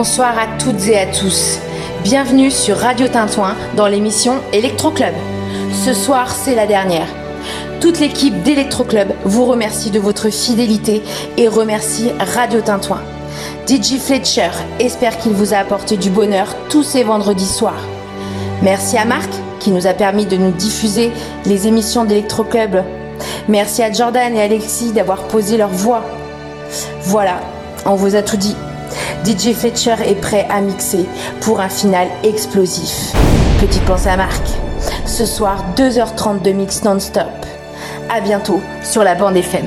Bonsoir à toutes et à tous. Bienvenue sur Radio Tintouin dans l'émission Electro Club. Ce soir, c'est la dernière. Toute l'équipe d'Electro Club vous remercie de votre fidélité et remercie Radio Tintouin. DJ Fletcher espère qu'il vous a apporté du bonheur tous ces vendredis soirs. Merci à Marc qui nous a permis de nous diffuser les émissions d'Electro Club. Merci à Jordan et Alexis d'avoir posé leur voix. Voilà, on vous a tout dit. DJ Fletcher est prêt à mixer pour un final explosif. Petite pensée à Marc. Ce soir, 2h30 de mix non-stop. À bientôt sur la bande FM.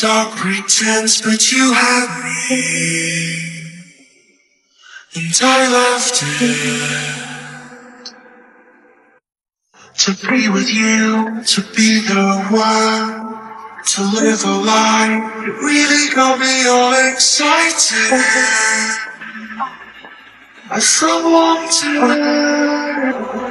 Dark pretense, but you had me. And I left it. To be with you, to be the one, to live a life. It really got me all excited. I so wanted.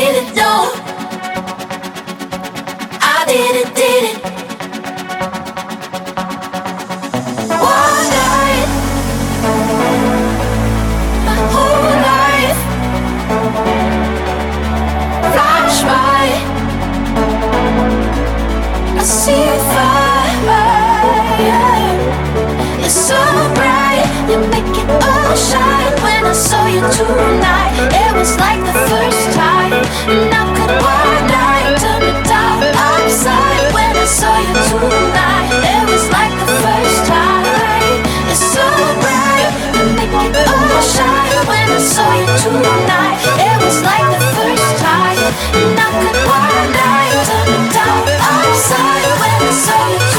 didn't know. I didn't, didn't. One night, my whole life flash by. I see fire. You're so bright, you make it all shine. I saw you tonight, it was like the first time. And I could one night turn it down upside. When I saw you tonight, it was like the first time. It's so bright, it all shine. When I saw you tonight, it was like the first time. And I could turn upside. When I saw you.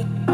it.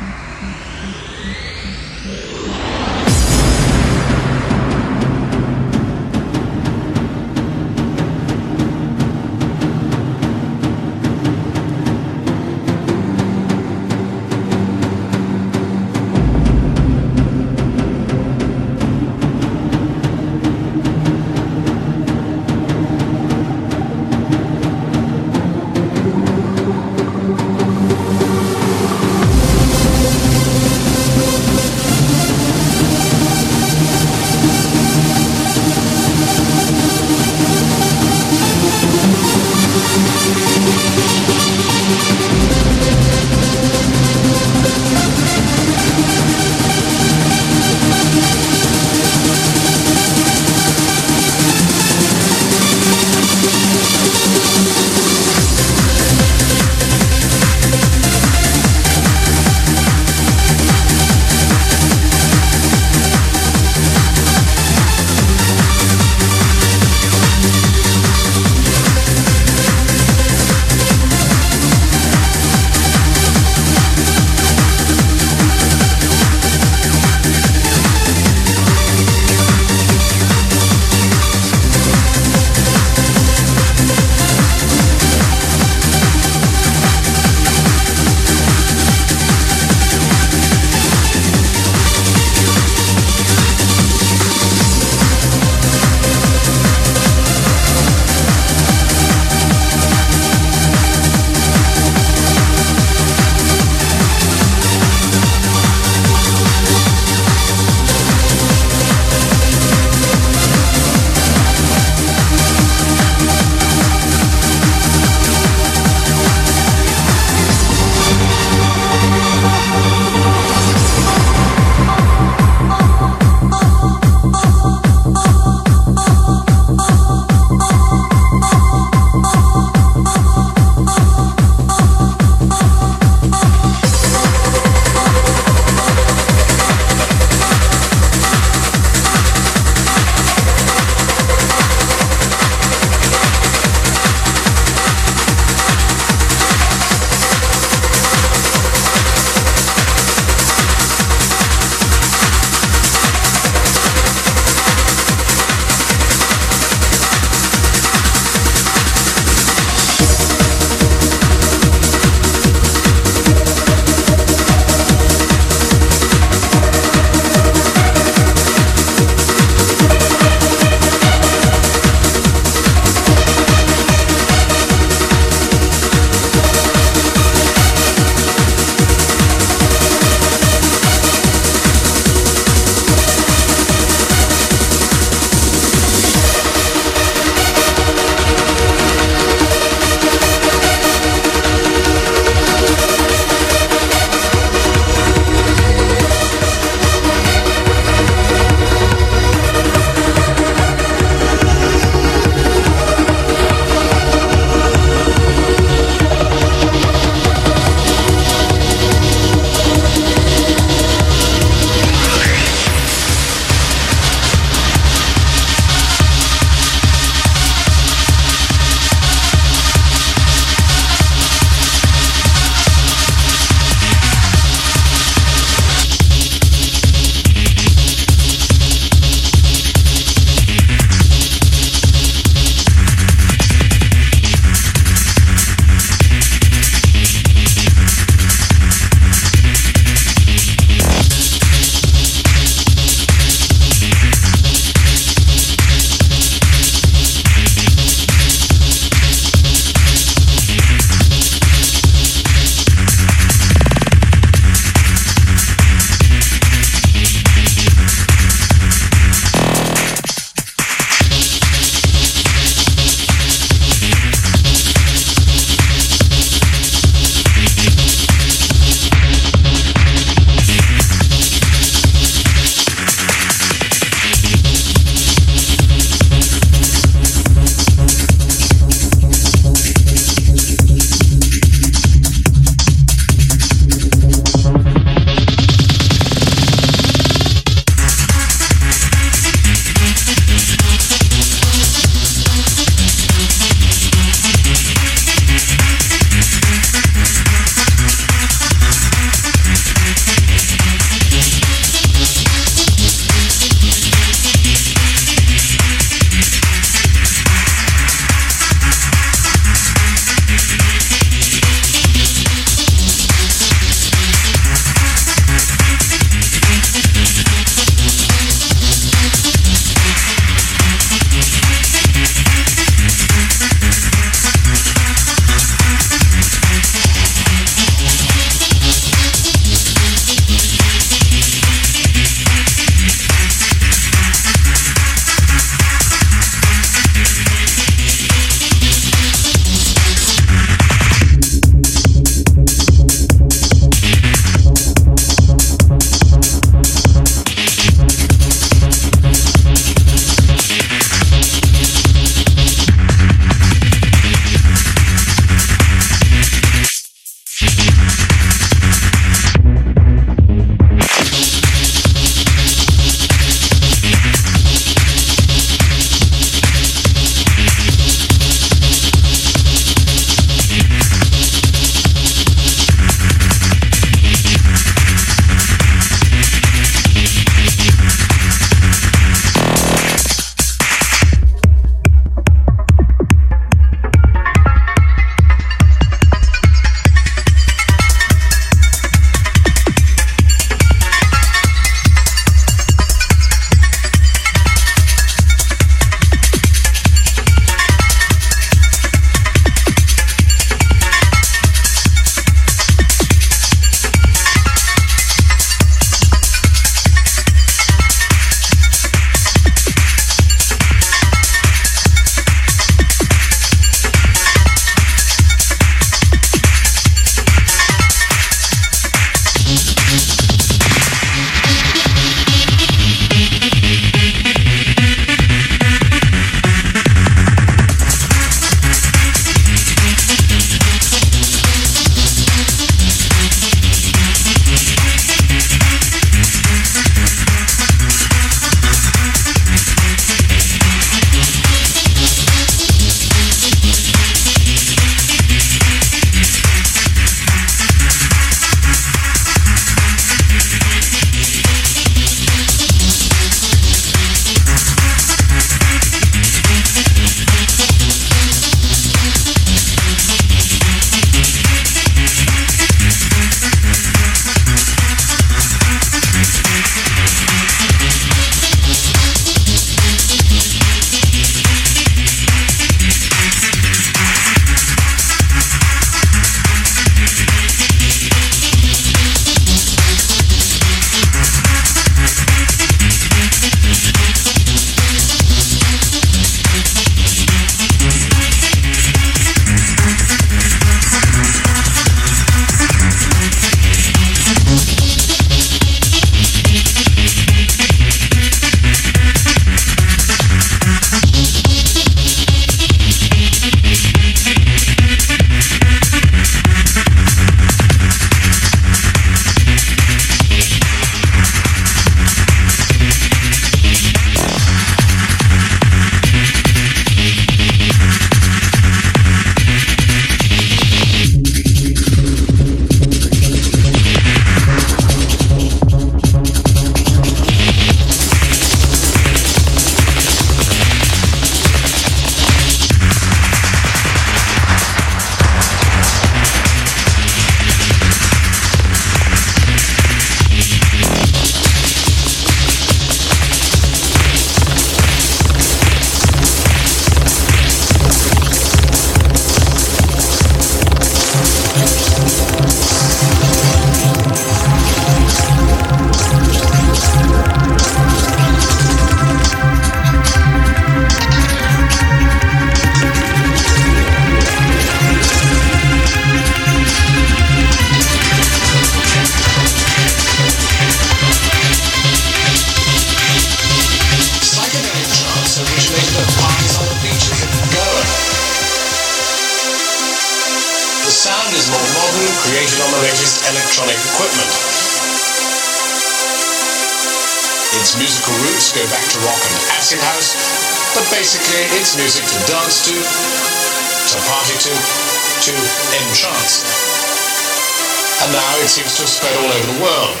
Have spread all over the world.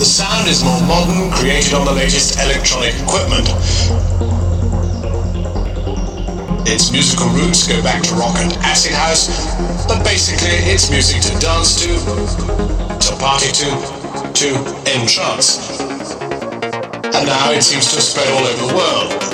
The sound is more modern, created on the latest electronic equipment. Its musical roots go back to rock and acid house, but basically it's music to dance to, to party to, to entrance. And now it seems to have spread all over the world.